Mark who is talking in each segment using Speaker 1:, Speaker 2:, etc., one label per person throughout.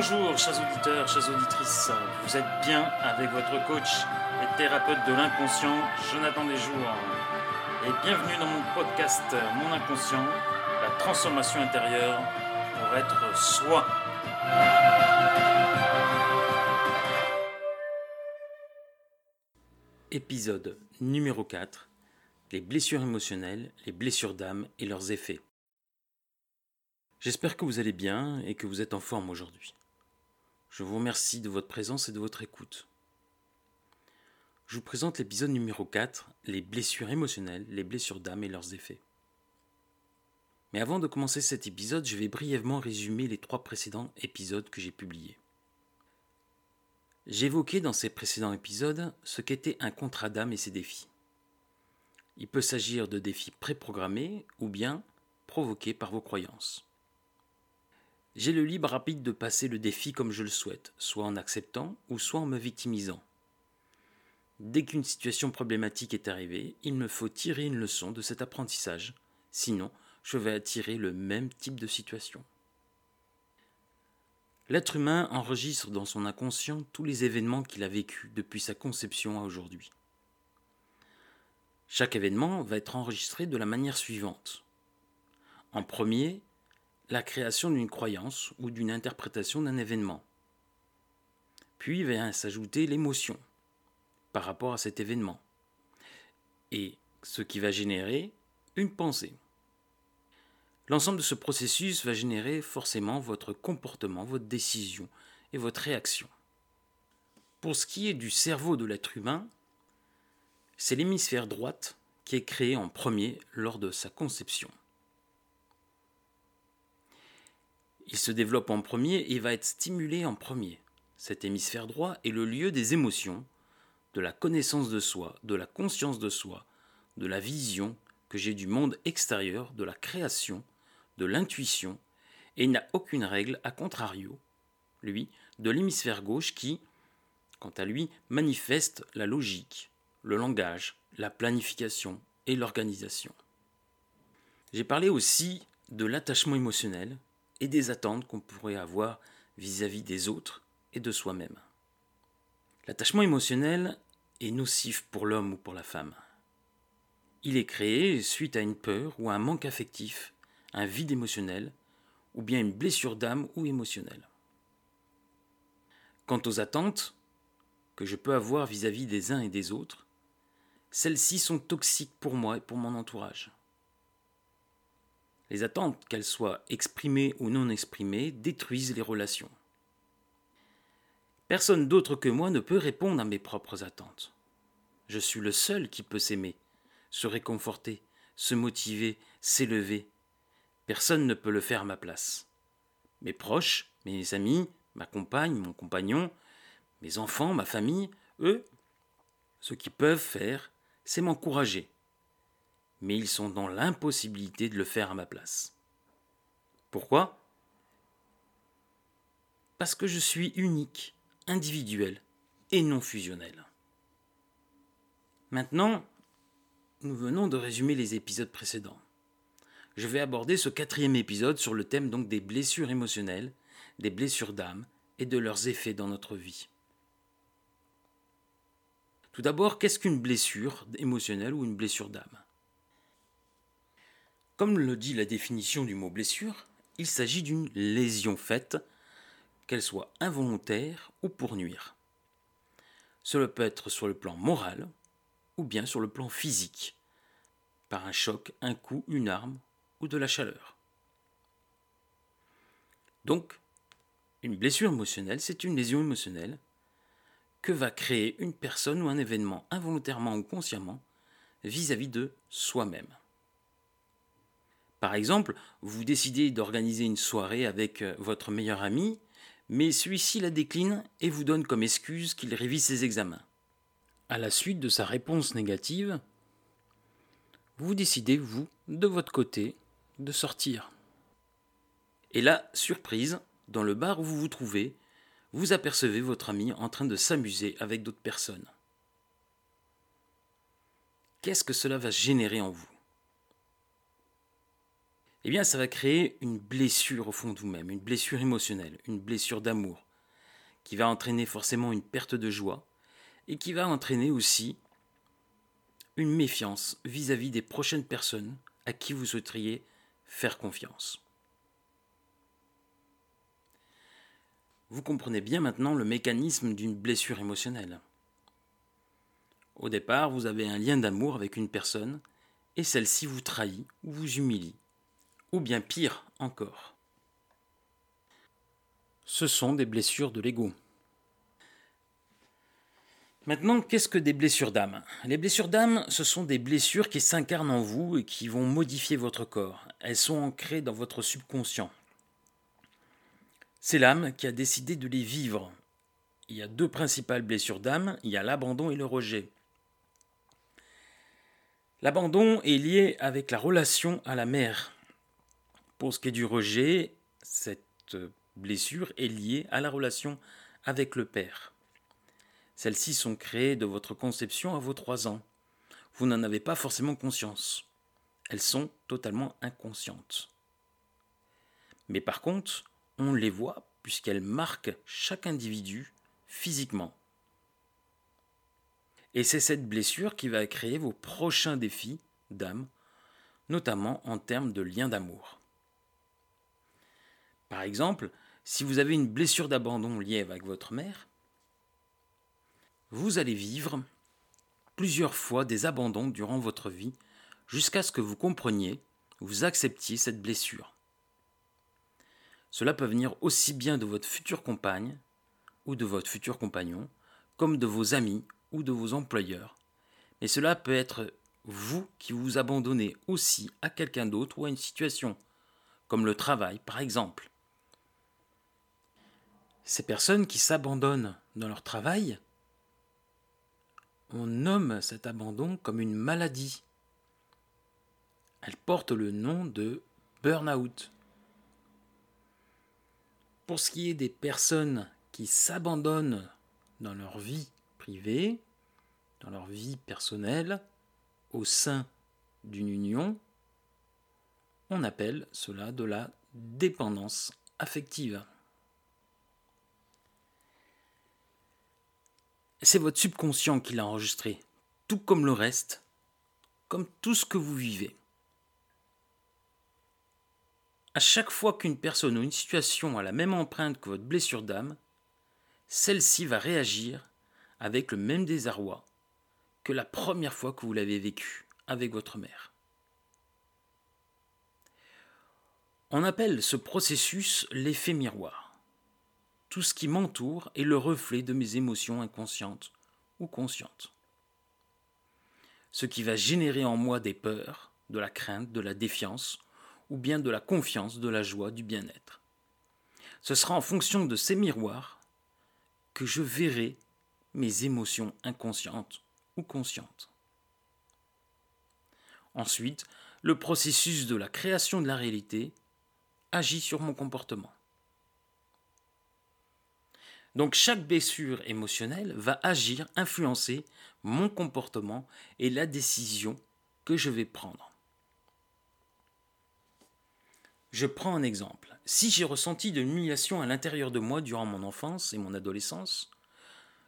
Speaker 1: Bonjour, chers auditeurs, chères auditrices. Vous êtes bien avec votre coach et thérapeute de l'inconscient, Jonathan Desjours. Et bienvenue dans mon podcast Mon inconscient, la transformation intérieure pour être soi. Épisode numéro 4 Les blessures émotionnelles, les blessures d'âme et leurs effets. J'espère que vous allez bien et que vous êtes en forme aujourd'hui. Je vous remercie de votre présence et de votre écoute. Je vous présente l'épisode numéro 4, les blessures émotionnelles, les blessures d'âme et leurs effets. Mais avant de commencer cet épisode, je vais brièvement résumer les trois précédents épisodes que j'ai publiés. J'évoquais dans ces précédents épisodes ce qu'était un contrat d'âme et ses défis. Il peut s'agir de défis préprogrammés ou bien provoqués par vos croyances. J'ai le libre rapide de passer le défi comme je le souhaite, soit en acceptant ou soit en me victimisant. Dès qu'une situation problématique est arrivée, il me faut tirer une leçon de cet apprentissage, sinon je vais attirer le même type de situation. L'être humain enregistre dans son inconscient tous les événements qu'il a vécus depuis sa conception à aujourd'hui. Chaque événement va être enregistré de la manière suivante. En premier, la création d'une croyance ou d'une interprétation d'un événement. Puis vient s'ajouter l'émotion par rapport à cet événement. Et ce qui va générer une pensée. L'ensemble de ce processus va générer forcément votre comportement, votre décision et votre réaction. Pour ce qui est du cerveau de l'être humain, c'est l'hémisphère droite qui est créé en premier lors de sa conception. Il se développe en premier et va être stimulé en premier. Cet hémisphère droit est le lieu des émotions, de la connaissance de soi, de la conscience de soi, de la vision que j'ai du monde extérieur, de la création, de l'intuition, et il n'a aucune règle à contrario, lui, de l'hémisphère gauche qui, quant à lui, manifeste la logique, le langage, la planification et l'organisation. J'ai parlé aussi de l'attachement émotionnel, et des attentes qu'on pourrait avoir vis-à-vis des autres et de soi-même. L'attachement émotionnel est nocif pour l'homme ou pour la femme. Il est créé suite à une peur ou à un manque affectif, un vide émotionnel, ou bien une blessure d'âme ou émotionnelle. Quant aux attentes que je peux avoir vis-à-vis des uns et des autres, celles-ci sont toxiques pour moi et pour mon entourage. Les attentes, qu'elles soient exprimées ou non exprimées, détruisent les relations. Personne d'autre que moi ne peut répondre à mes propres attentes. Je suis le seul qui peut s'aimer, se réconforter, se motiver, s'élever. Personne ne peut le faire à ma place. Mes proches, mes amis, ma compagne, mon compagnon, mes enfants, ma famille, eux, ce qu'ils peuvent faire, c'est m'encourager, mais ils sont dans l'impossibilité de le faire à ma place. Pourquoi? Parce que je suis unique, individuel et non fusionnel. Maintenant, nous venons de résumer les épisodes précédents. Je vais aborder ce quatrième épisode sur le thème des blessures émotionnelles, des blessures d'âme et de leurs effets dans notre vie. Tout d'abord, qu'est-ce qu'une blessure émotionnelle ou une blessure d'âme? Comme le dit la définition du mot blessure, il s'agit d'une lésion faite, qu'elle soit involontaire ou pour nuire. Cela peut être sur le plan moral ou bien sur le plan physique, par un choc, un coup, une arme ou de la chaleur. Donc, une blessure émotionnelle, c'est une lésion émotionnelle que va créer une personne ou un événement involontairement ou consciemment vis-à-vis -vis de soi-même. Par exemple, vous décidez d'organiser une soirée avec euh, votre meilleur ami, mais celui-ci la décline et vous donne comme excuse qu'il révise ses examens. À la suite de sa réponse négative, vous décidez, vous, de votre côté, de sortir. Et là, surprise, dans le bar où vous vous trouvez, vous apercevez votre ami en train de s'amuser avec d'autres personnes. Qu'est-ce que cela va générer en vous? Eh bien ça va créer une blessure au fond de vous-même, une blessure émotionnelle, une blessure d'amour, qui va entraîner forcément une perte de joie, et qui va entraîner aussi une méfiance vis-à-vis des prochaines personnes à qui vous souhaiteriez faire confiance. Vous comprenez bien maintenant le mécanisme d'une blessure émotionnelle. Au départ, vous avez un lien d'amour avec une personne et celle-ci vous trahit ou vous humilie, ou bien pire encore. Ce sont des blessures de l'ego. Maintenant, qu'est-ce que des blessures d'âme? Les blessures d'âme, ce sont des blessures qui s'incarnent en vous et qui vont modifier votre corps. Elles sont ancrées dans votre subconscient. C'est l'âme qui a décidé de les vivre. Il y a deux principales blessures d'âme, il y a l'abandon et le rejet. L'abandon est lié avec la relation à la mère. Pour ce qui est du rejet, cette blessure est liée à la relation avec le père. Celles-ci sont créées de votre conception à vos trois ans. Vous n'en avez pas forcément conscience. Elles sont totalement inconscientes. Mais par contre, on les voit puisqu'elles marquent chaque individu physiquement. Et c'est cette blessure qui va créer vos prochains défis d'âme, notamment en termes de lien d'amour. Par exemple, si vous avez une blessure d'abandon liée avec votre mère, vous allez vivre plusieurs fois des abandons durant votre vie jusqu'à ce que vous compreniez, vous acceptiez cette blessure. Cela peut venir aussi bien de votre future compagne ou de votre futur compagnon, comme de vos amis ou de vos employeurs. Mais cela peut être vous qui vous abandonnez aussi à quelqu'un d'autre ou à une situation, comme le travail par exemple. Ces personnes qui s'abandonnent dans leur travail, on nomme cet abandon comme une maladie. Elle porte le nom de burn-out. Pour ce qui est des personnes qui s'abandonnent dans leur vie privée, dans leur vie personnelle, au sein d'une union, on appelle cela de la dépendance affective. C'est votre subconscient qui l'a enregistré, tout comme le reste, comme tout ce que vous vivez. À chaque fois qu'une personne ou une situation a la même empreinte que votre blessure d'âme, celle-ci va réagir avec le même désarroi que la première fois que vous l'avez vécu avec votre mère. On appelle ce processus l'effet miroir. Tout ce qui m'entoure est le reflet de mes émotions inconscientes ou conscientes. Ce qui va générer en moi des peurs, de la crainte, de la défiance, ou bien de la confiance, de la joie, du bien-être. Ce sera en fonction de ces miroirs que je verrai mes émotions inconscientes ou conscientes. Ensuite, le processus de la création de la réalité agit sur mon comportement. Donc chaque blessure émotionnelle va agir, influencer mon comportement et la décision que je vais prendre. Je prends un exemple. Si j'ai ressenti de l'humiliation à l'intérieur de moi durant mon enfance et mon adolescence,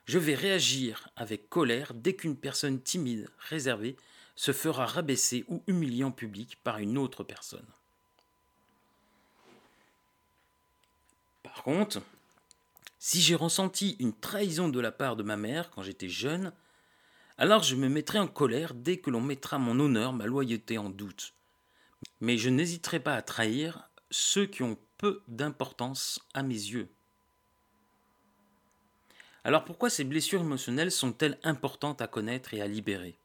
Speaker 1: je vais réagir avec colère dès qu'une personne timide, réservée, se fera rabaisser ou humilier en public par une autre personne. Par contre, si j'ai ressenti une trahison de la part de ma mère quand j'étais jeune, alors je me mettrai en colère dès que l'on mettra mon honneur, ma loyauté en doute. Mais je n'hésiterai pas à trahir ceux qui ont peu d'importance à mes yeux. Alors pourquoi ces blessures émotionnelles sont-elles importantes à connaître et à libérer?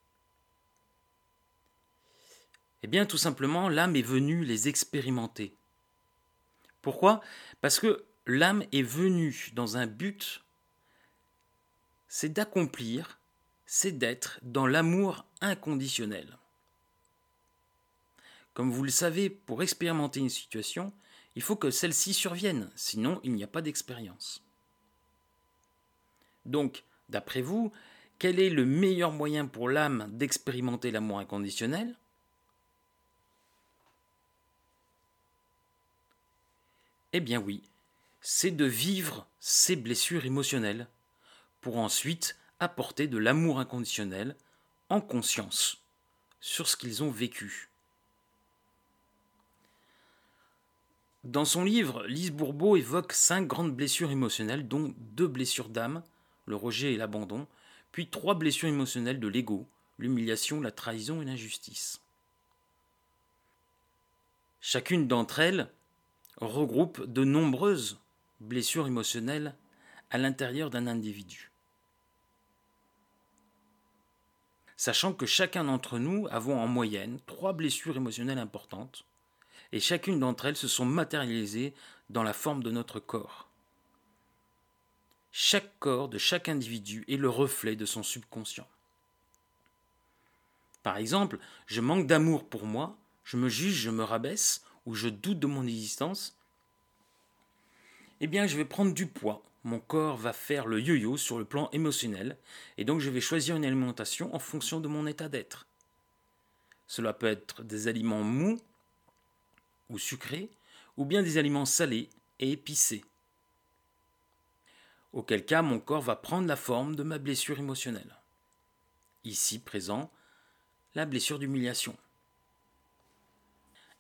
Speaker 1: Eh bien tout simplement, l'âme est venue les expérimenter. Pourquoi? Parce que l'âme est venue dans un but, c'est d'accomplir, c'est d'être dans l'amour inconditionnel. Comme vous le savez, pour expérimenter une situation, il faut que celle-ci survienne, sinon il n'y a pas d'expérience. Donc, d'après vous, quel est le meilleur moyen pour l'âme d'expérimenter l'amour inconditionnel? Eh bien oui, c'est de vivre ces blessures émotionnelles pour ensuite apporter de l'amour inconditionnel en conscience sur ce qu'ils ont vécu. Dans son livre, Lise Bourbeau évoque cinq grandes blessures émotionnelles, dont deux blessures d'âme, le rejet et l'abandon, puis trois blessures émotionnelles de l'ego, l'humiliation, la trahison et l'injustice. Chacune d'entre elles regroupe de nombreuses blessures émotionnelles à l'intérieur d'un individu. Sachant que chacun d'entre nous avons en moyenne trois blessures émotionnelles importantes, et chacune d'entre elles se sont matérialisées dans la forme de notre corps. Chaque corps de chaque individu est le reflet de son subconscient. Par exemple, je manque d'amour pour moi, je me juge, je me rabaisse, ou je doute de mon existence, eh bien je vais prendre du poids. Mon corps va faire le yo-yo sur le plan émotionnel, et donc je vais choisir une alimentation en fonction de mon état d'être. Cela peut être des aliments mous ou sucrés, ou bien des aliments salés et épicés. Auquel cas mon corps va prendre la forme de ma blessure émotionnelle. Ici présent, la blessure d'humiliation.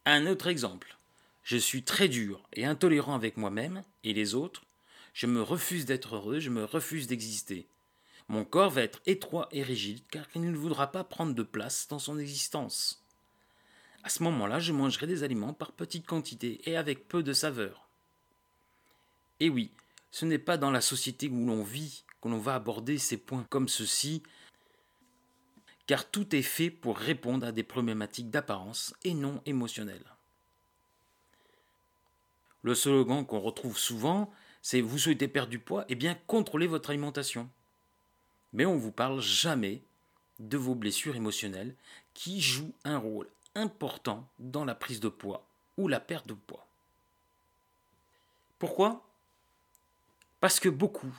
Speaker 1: Un autre exemple. Je suis très dur et intolérant avec moi-même et les autres. Je me refuse d'être heureux, je me refuse d'exister. Mon corps va être étroit et rigide car il ne voudra pas prendre de place dans son existence. À ce moment-là, je mangerai des aliments par petites quantités et avec peu de saveur. Et oui, ce n'est pas dans la société où l'on vit que l'on va aborder ces points comme ceci, car tout est fait pour répondre à des problématiques d'apparence et non émotionnelles. Le slogan qu'on retrouve souvent, c'est Vous souhaitez perdre du poids Eh bien, contrôlez votre alimentation. Mais on ne vous parle jamais de vos blessures émotionnelles qui jouent un rôle important dans la prise de poids ou la perte de poids. Pourquoi? Parce que beaucoup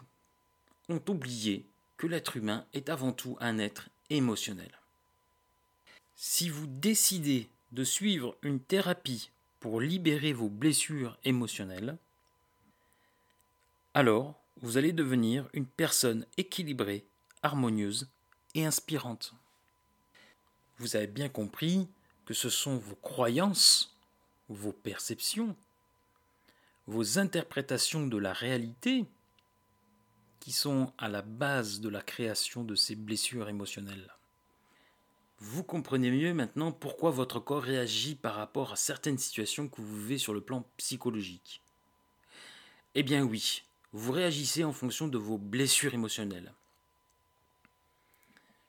Speaker 1: ont oublié que l'être humain est avant tout un être émotionnel. Si vous décidez de suivre une thérapie pour libérer vos blessures émotionnelles, alors vous allez devenir une personne équilibrée, harmonieuse et inspirante. Vous avez bien compris que ce sont vos croyances, vos perceptions, vos interprétations de la réalité qui sont à la base de la création de ces blessures émotionnelles. Vous comprenez mieux maintenant pourquoi votre corps réagit par rapport à certaines situations que vous vivez sur le plan psychologique. Eh bien oui, vous réagissez en fonction de vos blessures émotionnelles.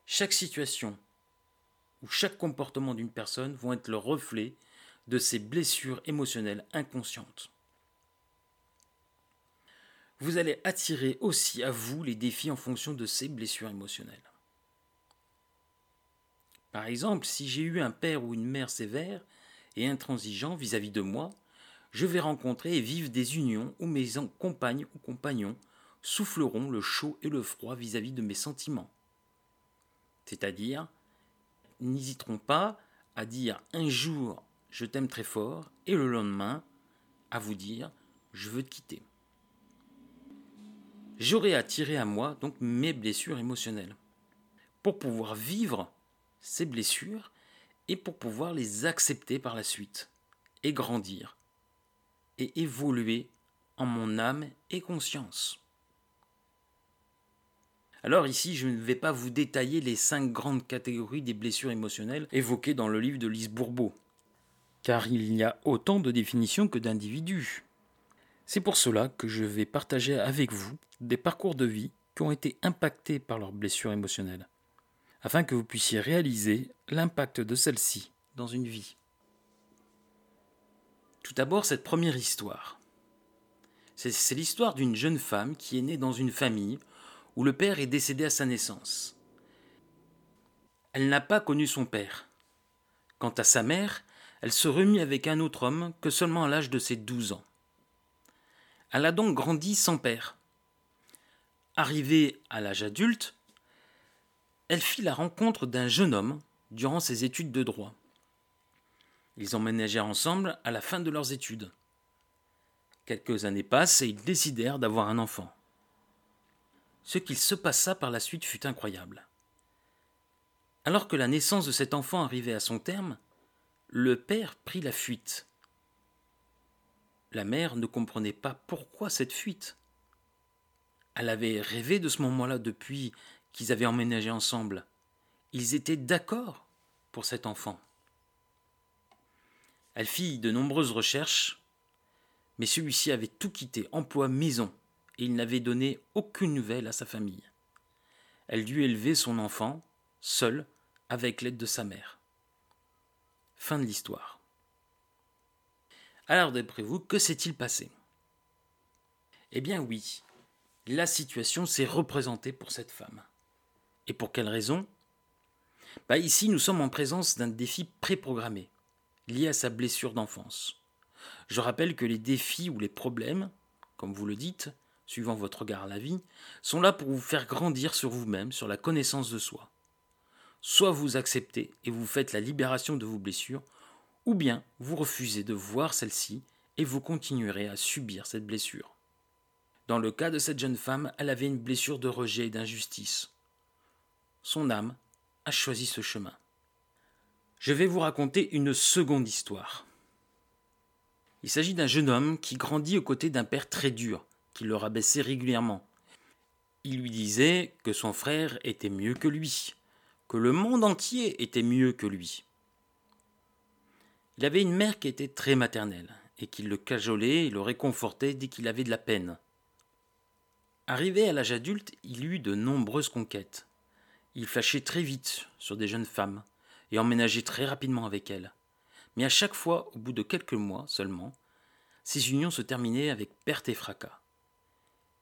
Speaker 1: Chaque situation, où chaque comportement d'une personne vont être le reflet de ses blessures émotionnelles inconscientes. Vous allez attirer aussi à vous les défis en fonction de ces blessures émotionnelles. Par exemple, si j'ai eu un père ou une mère sévère et intransigeant vis-à-vis de moi, je vais rencontrer et vivre des unions où mes compagnes ou compagnons souffleront le chaud et le froid vis-à-vis -vis de mes sentiments. C'est-à-dire, n'hésiteront pas à dire un jour je t'aime très fort et le lendemain à vous dire je veux te quitter. J'aurai attiré à moi donc mes blessures émotionnelles pour pouvoir vivre ces blessures et pour pouvoir les accepter par la suite et grandir et évoluer en mon âme et conscience. Alors ici, je ne vais pas vous détailler les cinq grandes catégories des blessures émotionnelles évoquées dans le livre de Lise Bourbeau, car il y a autant de définitions que d'individus. C'est pour cela que je vais partager avec vous des parcours de vie qui ont été impactés par leurs blessures émotionnelles, afin que vous puissiez réaliser l'impact de celles-ci dans une vie. Tout d'abord, cette première histoire. C'est l'histoire d'une jeune femme qui est née dans une famille où le père est décédé à sa naissance. Elle n'a pas connu son père. Quant à sa mère, elle se remit avec un autre homme que seulement à l'âge de ses douze ans. Elle a donc grandi sans père. Arrivée à l'âge adulte, elle fit la rencontre d'un jeune homme durant ses études de droit. Ils emménagèrent ensemble à la fin de leurs études. Quelques années passent et ils décidèrent d'avoir un enfant. Ce qu'il se passa par la suite fut incroyable. Alors que la naissance de cet enfant arrivait à son terme, le père prit la fuite. La mère ne comprenait pas pourquoi cette fuite. Elle avait rêvé de ce moment-là depuis qu'ils avaient emménagé ensemble. Ils étaient d'accord pour cet enfant. Elle fit de nombreuses recherches, mais celui-ci avait tout quitté, emploi, maison, et il n'avait donné aucune nouvelle à sa famille. Elle dut élever son enfant, seule, avec l'aide de sa mère. Fin de l'histoire. Alors d'après vous, que s'est-il passé? Eh bien oui, la situation s'est représentée pour cette femme. Et pour quelle raison? Bah Ici, nous sommes en présence d'un défi préprogrammé, lié à sa blessure d'enfance. Je rappelle que les défis ou les problèmes, comme vous le dites, suivant votre regard à la vie, sont là pour vous faire grandir sur vous-même, sur la connaissance de soi. Soit vous acceptez et vous faites la libération de vos blessures, ou bien vous refusez de voir celle-ci et vous continuerez à subir cette blessure. Dans le cas de cette jeune femme, elle avait une blessure de rejet et d'injustice. Son âme a choisi ce chemin. Je vais vous raconter une seconde histoire. Il s'agit d'un jeune homme qui grandit aux côtés d'un père très dur, qui le rabaissait régulièrement. Il lui disait que son frère était mieux que lui, que le monde entier était mieux que lui. Il avait une mère qui était très maternelle, et qui le cajolait et le réconfortait dès qu'il avait de la peine. Arrivé à l'âge adulte, il eut de nombreuses conquêtes. Il flashait très vite sur des jeunes femmes, et emménageait très rapidement avec elles. Mais à chaque fois, au bout de quelques mois seulement, ces unions se terminaient avec perte et fracas.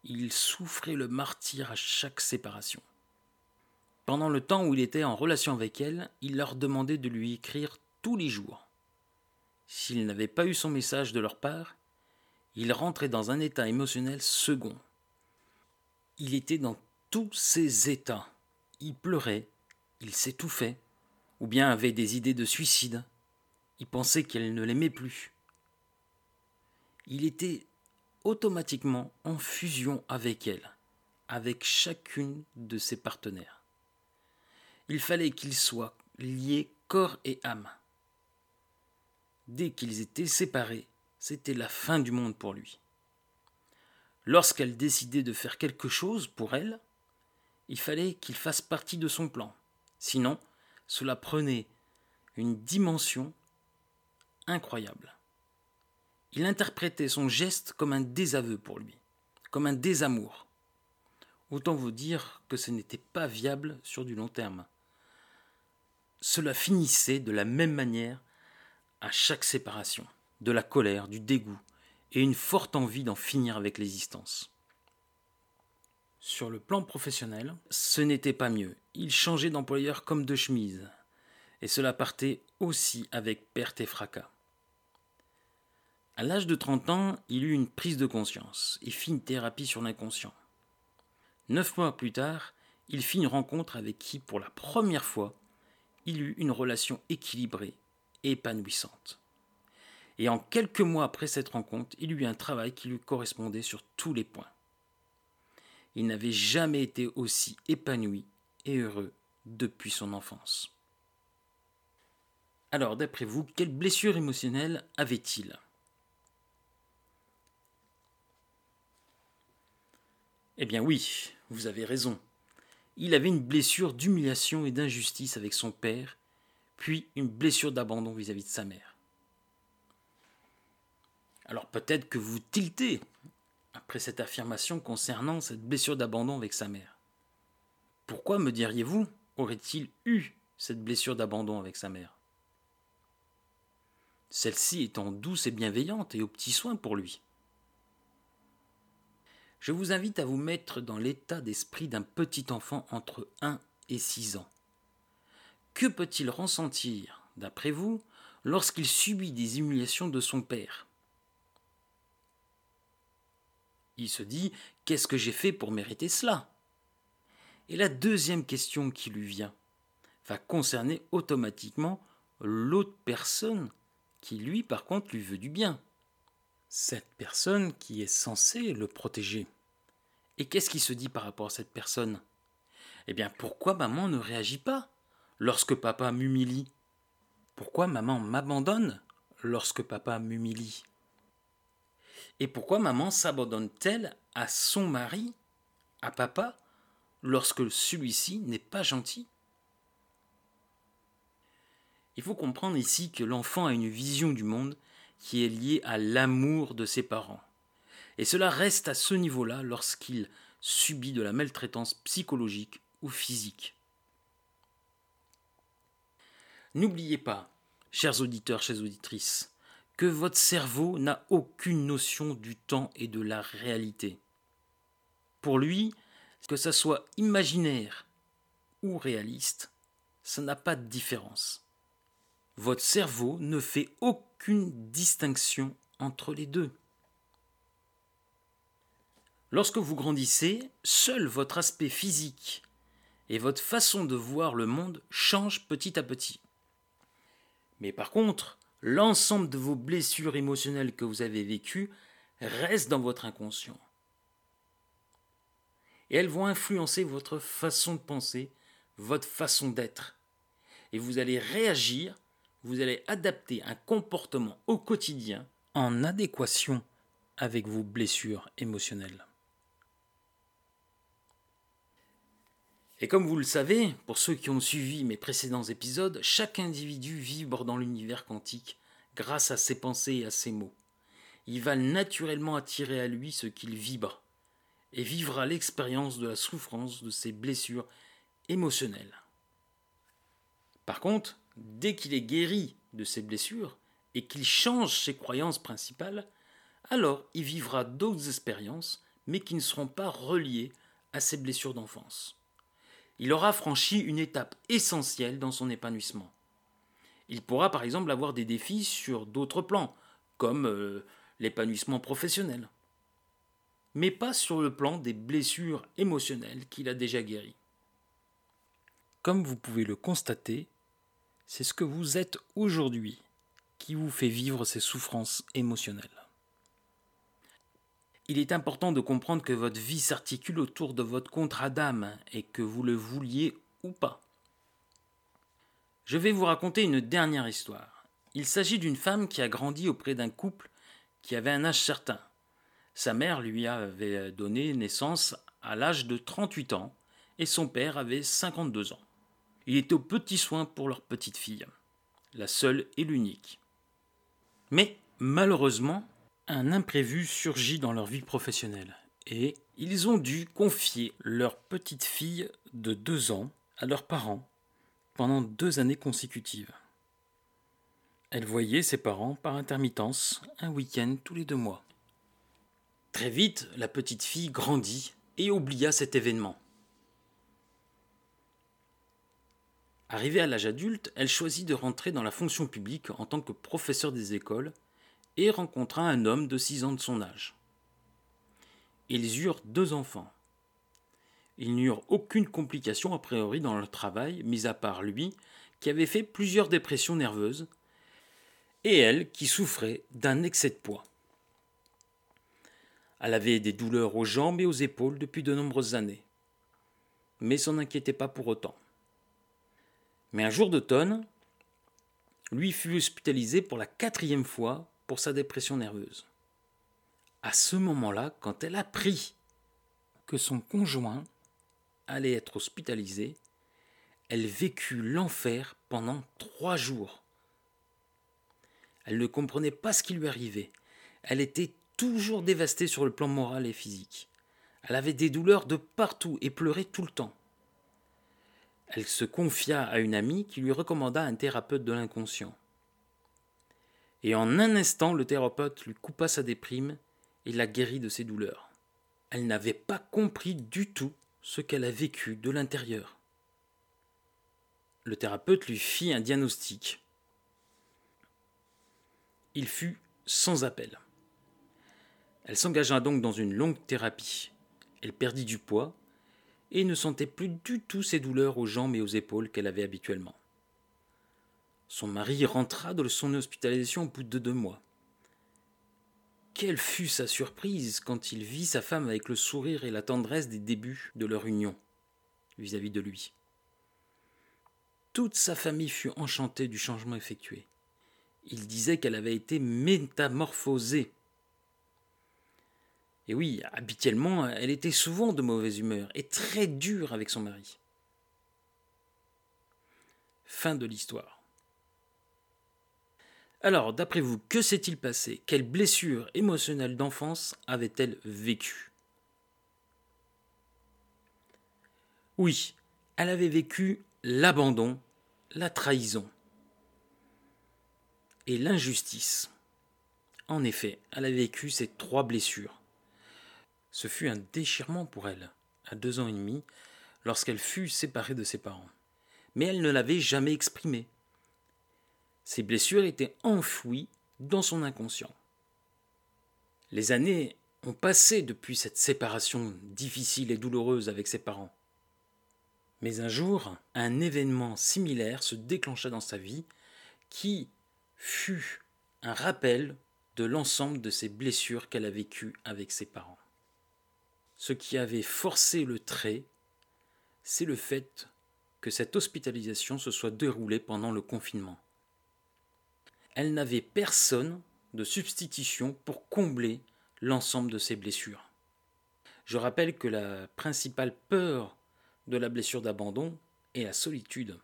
Speaker 1: Il souffrait le martyr à chaque séparation. Pendant le temps où il était en relation avec elles, il leur demandait de lui écrire tous les jours. S'il n'avait pas eu son message de leur part, il rentrait dans un état émotionnel second. Il était dans tous ses états. Il pleurait, il s'étouffait, ou bien avait des idées de suicide. Il pensait qu'elle ne l'aimait plus. Il était automatiquement en fusion avec elle, avec chacune de ses partenaires. Il fallait qu'ils soient liés corps et âme. Dès qu'ils étaient séparés, c'était la fin du monde pour lui. Lorsqu'elle décidait de faire quelque chose pour elle, il fallait qu'il fasse partie de son plan. Sinon, cela prenait une dimension incroyable. Il interprétait son geste comme un désaveu pour lui, comme un désamour. Autant vous dire que ce n'était pas viable sur du long terme. Cela finissait de la même manière à chaque séparation, de la colère, du dégoût et une forte envie d'en finir avec l'existence. Sur le plan professionnel, ce n'était pas mieux. Il changeait d'employeur comme de chemise. Et cela partait aussi avec perte et fracas. À l'âge de 30 ans, il eut une prise de conscience et fit une thérapie sur l'inconscient. Neuf mois plus tard, il fit une rencontre avec qui, pour la première fois, il eut une relation équilibrée et épanouissante. Et en quelques mois après cette rencontre, il eut un travail qui lui correspondait sur tous les points. Il n'avait jamais été aussi épanoui et heureux depuis son enfance. Alors, d'après vous, quelle blessure émotionnelle avait-il? Eh bien oui, vous avez raison. Il avait une blessure d'humiliation et d'injustice avec son père, puis une blessure d'abandon vis-à-vis de sa mère. Alors peut-être que vous tiltez après cette affirmation concernant cette blessure d'abandon avec sa mère. Pourquoi, me diriez-vous, aurait-il eu cette blessure d'abandon avec sa mère? Celle-ci étant douce et bienveillante et aux petits soins pour lui je vous invite à vous mettre dans l'état d'esprit d'un petit enfant entre 1 et 6 ans. Que peut-il ressentir, d'après vous, lorsqu'il subit des humiliations de son père? Il se dit Qu'est-ce que j'ai fait pour mériter cela? Et la deuxième question qui lui vient va concerner automatiquement l'autre personne qui, lui, par contre, lui veut du bien. cette personne qui est censée le protéger. Et qu'est-ce qui se dit par rapport à cette personne? Eh bien, pourquoi maman ne réagit pas lorsque papa m'humilie? Pourquoi maman m'abandonne lorsque papa m'humilie? Et pourquoi maman s'abandonne-t-elle à son mari, à papa, lorsque celui-ci n'est pas gentil? Il faut comprendre ici que l'enfant a une vision du monde qui est liée à l'amour de ses parents. Et cela reste à ce niveau-là lorsqu'il subit de la maltraitance psychologique ou physique. N'oubliez pas, chers auditeurs, chères auditrices, que votre cerveau n'a aucune notion du temps et de la réalité. Pour lui, que ça soit imaginaire ou réaliste, ça n'a pas de différence. Votre cerveau ne fait aucune distinction entre les deux. Lorsque vous grandissez, seul votre aspect physique et votre façon de voir le monde changent petit à petit. Mais par contre, l'ensemble de vos blessures émotionnelles que vous avez vécues restent dans votre inconscient. Et elles vont influencer votre façon de penser, votre façon d'être. Et vous allez réagir, vous allez adapter un comportement au quotidien en adéquation avec vos blessures émotionnelles. Et comme vous le savez, pour ceux qui ont suivi mes précédents épisodes, chaque individu vibre dans l'univers quantique grâce à ses pensées et à ses mots. Il va naturellement attirer à lui ce qu'il vibre et vivra l'expérience de la souffrance de ses blessures émotionnelles. Par contre, dès qu'il est guéri de ses blessures et qu'il change ses croyances principales, alors il vivra d'autres expériences, mais qui ne seront pas reliées à ses blessures d'enfance il aura franchi une étape essentielle dans son épanouissement. Il pourra par exemple avoir des défis sur d'autres plans, comme euh, l'épanouissement professionnel, mais pas sur le plan des blessures émotionnelles qu'il a déjà guéries. Comme vous pouvez le constater, c'est ce que vous êtes aujourd'hui qui vous fait vivre ces souffrances émotionnelles. Il est important de comprendre que votre vie s'articule autour de votre contrat d'âme et que vous le vouliez ou pas. Je vais vous raconter une dernière histoire. Il s'agit d'une femme qui a grandi auprès d'un couple qui avait un âge certain. Sa mère lui avait donné naissance à l'âge de 38 ans et son père avait 52 ans. Il était aux petits soins pour leur petite fille, la seule et l'unique. Mais malheureusement, un imprévu surgit dans leur vie professionnelle et ils ont dû confier leur petite fille de deux ans à leurs parents pendant deux années consécutives. Elle voyait ses parents par intermittence un week-end tous les deux mois. Très vite, la petite fille grandit et oublia cet événement. Arrivée à l'âge adulte, elle choisit de rentrer dans la fonction publique en tant que professeur des écoles et rencontra un homme de six ans de son âge. Ils eurent deux enfants. Ils n'eurent aucune complication a priori dans leur travail, mis à part lui, qui avait fait plusieurs dépressions nerveuses, et elle, qui souffrait d'un excès de poids. Elle avait des douleurs aux jambes et aux épaules depuis de nombreuses années, mais s'en inquiétait pas pour autant. Mais un jour d'automne, lui fut hospitalisé pour la quatrième fois pour sa dépression nerveuse. À ce moment-là, quand elle apprit que son conjoint allait être hospitalisé, elle vécut l'enfer pendant trois jours. Elle ne comprenait pas ce qui lui arrivait. Elle était toujours dévastée sur le plan moral et physique. Elle avait des douleurs de partout et pleurait tout le temps. Elle se confia à une amie qui lui recommanda un thérapeute de l'inconscient et en un instant le thérapeute lui coupa sa déprime et la guérit de ses douleurs. Elle n'avait pas compris du tout ce qu'elle a vécu de l'intérieur. Le thérapeute lui fit un diagnostic. Il fut sans appel. Elle s'engagea donc dans une longue thérapie. Elle perdit du poids et ne sentait plus du tout ces douleurs aux jambes et aux épaules qu'elle avait habituellement. Son mari rentra de son hospitalisation au bout de deux mois. quelle fut sa surprise quand il vit sa femme avec le sourire et la tendresse des débuts de leur union vis-à-vis de lui. Toute sa famille fut enchantée du changement effectué. Il disait qu'elle avait été métamorphosée. Et oui, habituellement, elle était souvent de mauvaise humeur et très dure avec son mari. Fin de l'histoire. Alors, d'après vous, que s'est-il passé? Quelle blessure émotionnelle d'enfance avait-elle vécue? Oui, elle avait vécu l'abandon, la trahison et l'injustice. En effet, elle a vécu ces trois blessures. Ce fut un déchirement pour elle, à deux ans et demi, lorsqu'elle fut séparée de ses parents. Mais elle ne l'avait jamais exprimé. Ces blessures étaient enfouies dans son inconscient. Les années ont passé depuis cette séparation difficile et douloureuse avec ses parents. Mais un jour, un événement similaire se déclencha dans sa vie qui fut un rappel de l'ensemble de ces blessures qu'elle a vécues avec ses parents. Ce qui avait forcé le trait, c'est le fait que cette hospitalisation se soit déroulée pendant le confinement. Elle n'avait personne de substitution pour combler l'ensemble de ses blessures. Je rappelle que la principale peur de la blessure d'abandon est la solitude.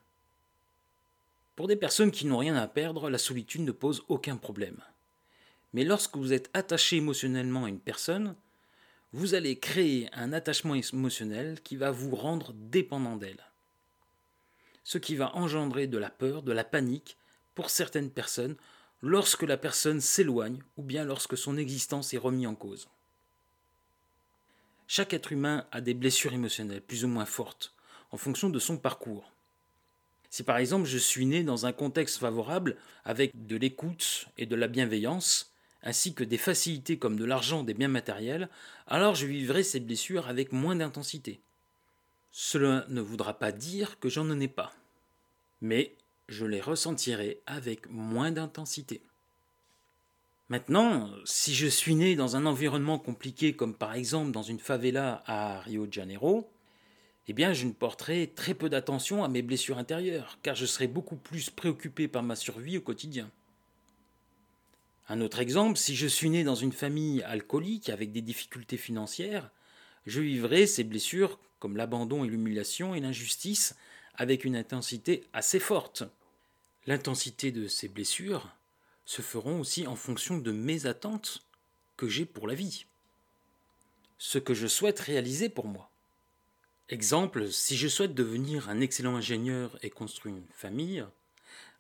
Speaker 1: Pour des personnes qui n'ont rien à perdre, la solitude ne pose aucun problème. Mais lorsque vous êtes attaché émotionnellement à une personne, vous allez créer un attachement émotionnel qui va vous rendre dépendant d'elle. Ce qui va engendrer de la peur, de la panique pour certaines personnes lorsque la personne s'éloigne ou bien lorsque son existence est remise en cause. Chaque être humain a des blessures émotionnelles plus ou moins fortes, en fonction de son parcours. Si par exemple je suis né dans un contexte favorable avec de l'écoute et de la bienveillance, ainsi que des facilités comme de l'argent, des biens matériels, alors je vivrai ces blessures avec moins d'intensité. Cela ne voudra pas dire que j'en ai pas, mais je les ressentirai avec moins d'intensité. Maintenant, si je suis né dans un environnement compliqué comme par exemple dans une favela à Rio de Janeiro, eh bien je ne porterai très peu d'attention à mes blessures intérieures, car je serai beaucoup plus préoccupé par ma survie au quotidien. Un autre exemple, si je suis né dans une famille alcoolique avec des difficultés financières, je vivrai ces blessures comme l'abandon et l'humiliation et l'injustice avec une intensité assez forte. L'intensité de ces blessures se feront aussi en fonction de mes attentes que j'ai pour la vie. Ce que je souhaite réaliser pour moi. Exemple, si je souhaite devenir un excellent ingénieur et construire une famille,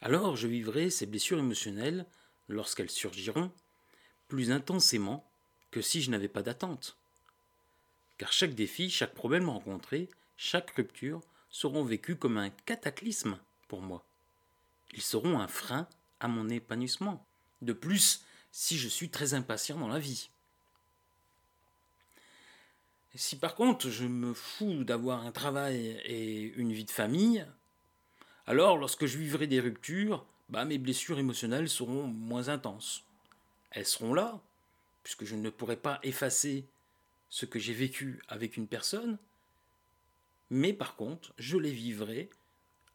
Speaker 1: alors je vivrai ces blessures émotionnelles, lorsqu'elles surgiront, plus intensément que si je n'avais pas d'attente. Car chaque défi, chaque problème rencontré, chaque rupture seront vécus comme un cataclysme pour moi. Ils seront un frein à mon épanouissement. De plus, si je suis très impatient dans la vie. Si par contre je me fous d'avoir un travail et une vie de famille, alors lorsque je vivrai des ruptures, bah, mes blessures émotionnelles seront moins intenses. Elles seront là, puisque je ne pourrai pas effacer ce que j'ai vécu avec une personne, mais par contre, je les vivrai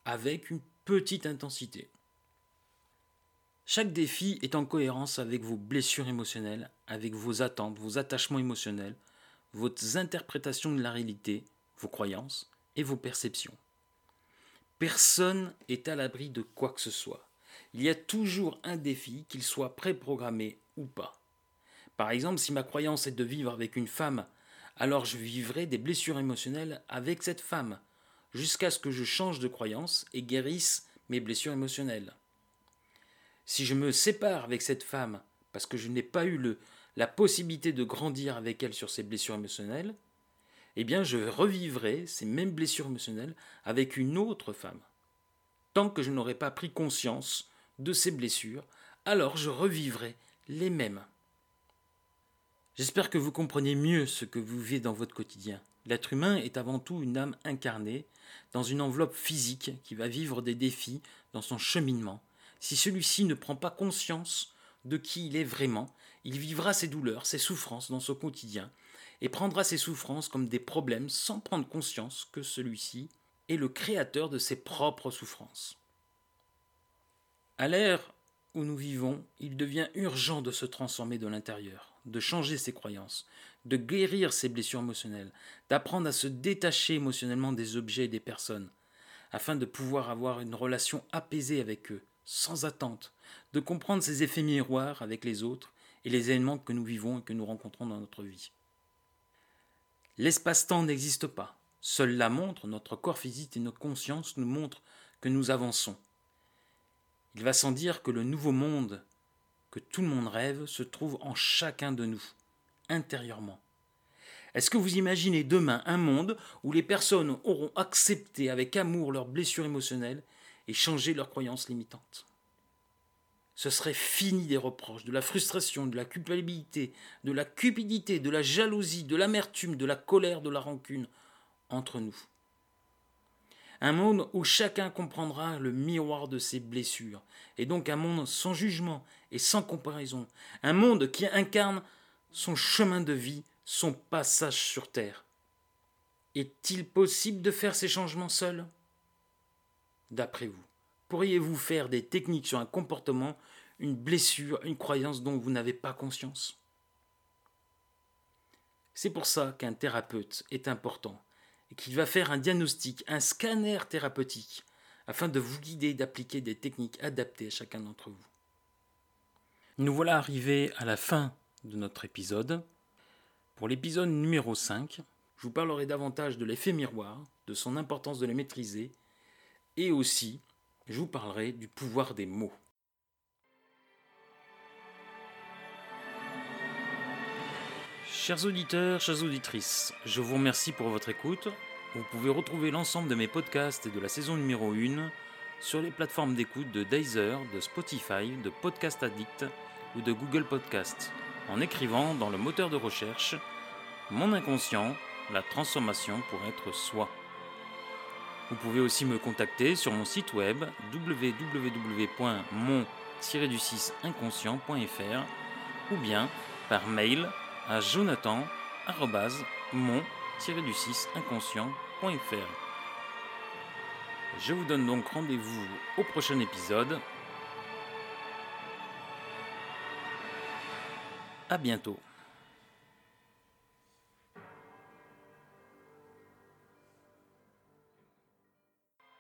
Speaker 1: avec une petite intensité. Chaque défi est en cohérence avec vos blessures émotionnelles, avec vos attentes, vos attachements émotionnels, vos interprétations de la réalité, vos croyances et vos perceptions. Personne est à l'abri de quoi que ce soit. Il y a toujours un défi, qu'il soit préprogrammé ou pas. Par exemple, si ma croyance est de vivre avec une femme, alors je vivrai des blessures émotionnelles avec cette femme, jusqu'à ce que je change de croyance et guérisse mes blessures émotionnelles. Si je me sépare avec cette femme parce que je n'ai pas eu la possibilité de grandir avec elle sur ces blessures émotionnelles, eh bien je revivrai ces mêmes blessures émotionnelles avec une autre femme. Tant que je n'aurai pas pris conscience de ces blessures, alors je revivrai les mêmes. J'espère que vous comprenez mieux ce que vous vivez dans votre quotidien. L'être humain est avant tout une âme incarnée dans une enveloppe physique qui va vivre des défis dans son cheminement si celui-ci ne prend pas conscience de qui il est vraiment, il vivra ses douleurs, ses souffrances dans son quotidien, et prendra ses souffrances comme des problèmes sans prendre conscience que celui-ci est le créateur de ses propres souffrances. À l'ère où nous vivons, il devient urgent de se transformer de l'intérieur, de changer ses croyances, de guérir ses blessures émotionnelles, d'apprendre à se détacher émotionnellement des objets et des personnes, afin de pouvoir avoir une relation apaisée avec eux, sans attente, de comprendre ses effets miroirs avec les autres et les événements que nous vivons et que nous rencontrons dans notre vie. L'espace-temps n'existe pas. Seule la montre, notre corps physique et notre conscience nous montrent que nous avançons. Il va sans dire que le nouveau monde que tout le monde rêve se trouve en chacun de nous, intérieurement. Est-ce que vous imaginez demain un monde où les personnes auront accepté avec amour leurs blessures émotionnelles et changé leurs croyances limitantes? Ce serait fini des reproches, de la frustration, de la culpabilité, de la cupidité, de la jalousie, de l'amertume, de la colère, de la rancune entre nous. Un monde où chacun comprendra le miroir de ses blessures, et donc un monde sans jugement et sans comparaison, un monde qui incarne son chemin de vie, son passage sur Terre. Est-il possible de faire ces changements seul D'après vous, pourriez-vous faire des techniques sur un comportement, une blessure, une croyance dont vous n'avez pas conscience? C'est pour ça qu'un thérapeute est important et qu'il va faire un diagnostic, un scanner thérapeutique, afin de vous guider d'appliquer des techniques adaptées à chacun d'entre vous. Nous voilà arrivés à la fin de notre épisode. Pour l'épisode numéro 5, je vous parlerai davantage de l'effet miroir, de son importance de les maîtriser, et aussi je vous parlerai du pouvoir des mots. Chers auditeurs, chères auditrices, je vous remercie pour votre écoute. Vous pouvez retrouver l'ensemble de mes podcasts et de la saison numéro 1 sur les plateformes d'écoute de Deezer, de Spotify, de Podcast Addict ou de Google Podcast en écrivant dans le moteur de recherche Mon inconscient, la transformation pour être soi. Vous pouvez aussi me contacter sur mon site web www.mon-inconscient.fr ou bien par mail à jonathan-mon-inconscient.fr. Je vous donne donc rendez-vous au prochain épisode. À bientôt.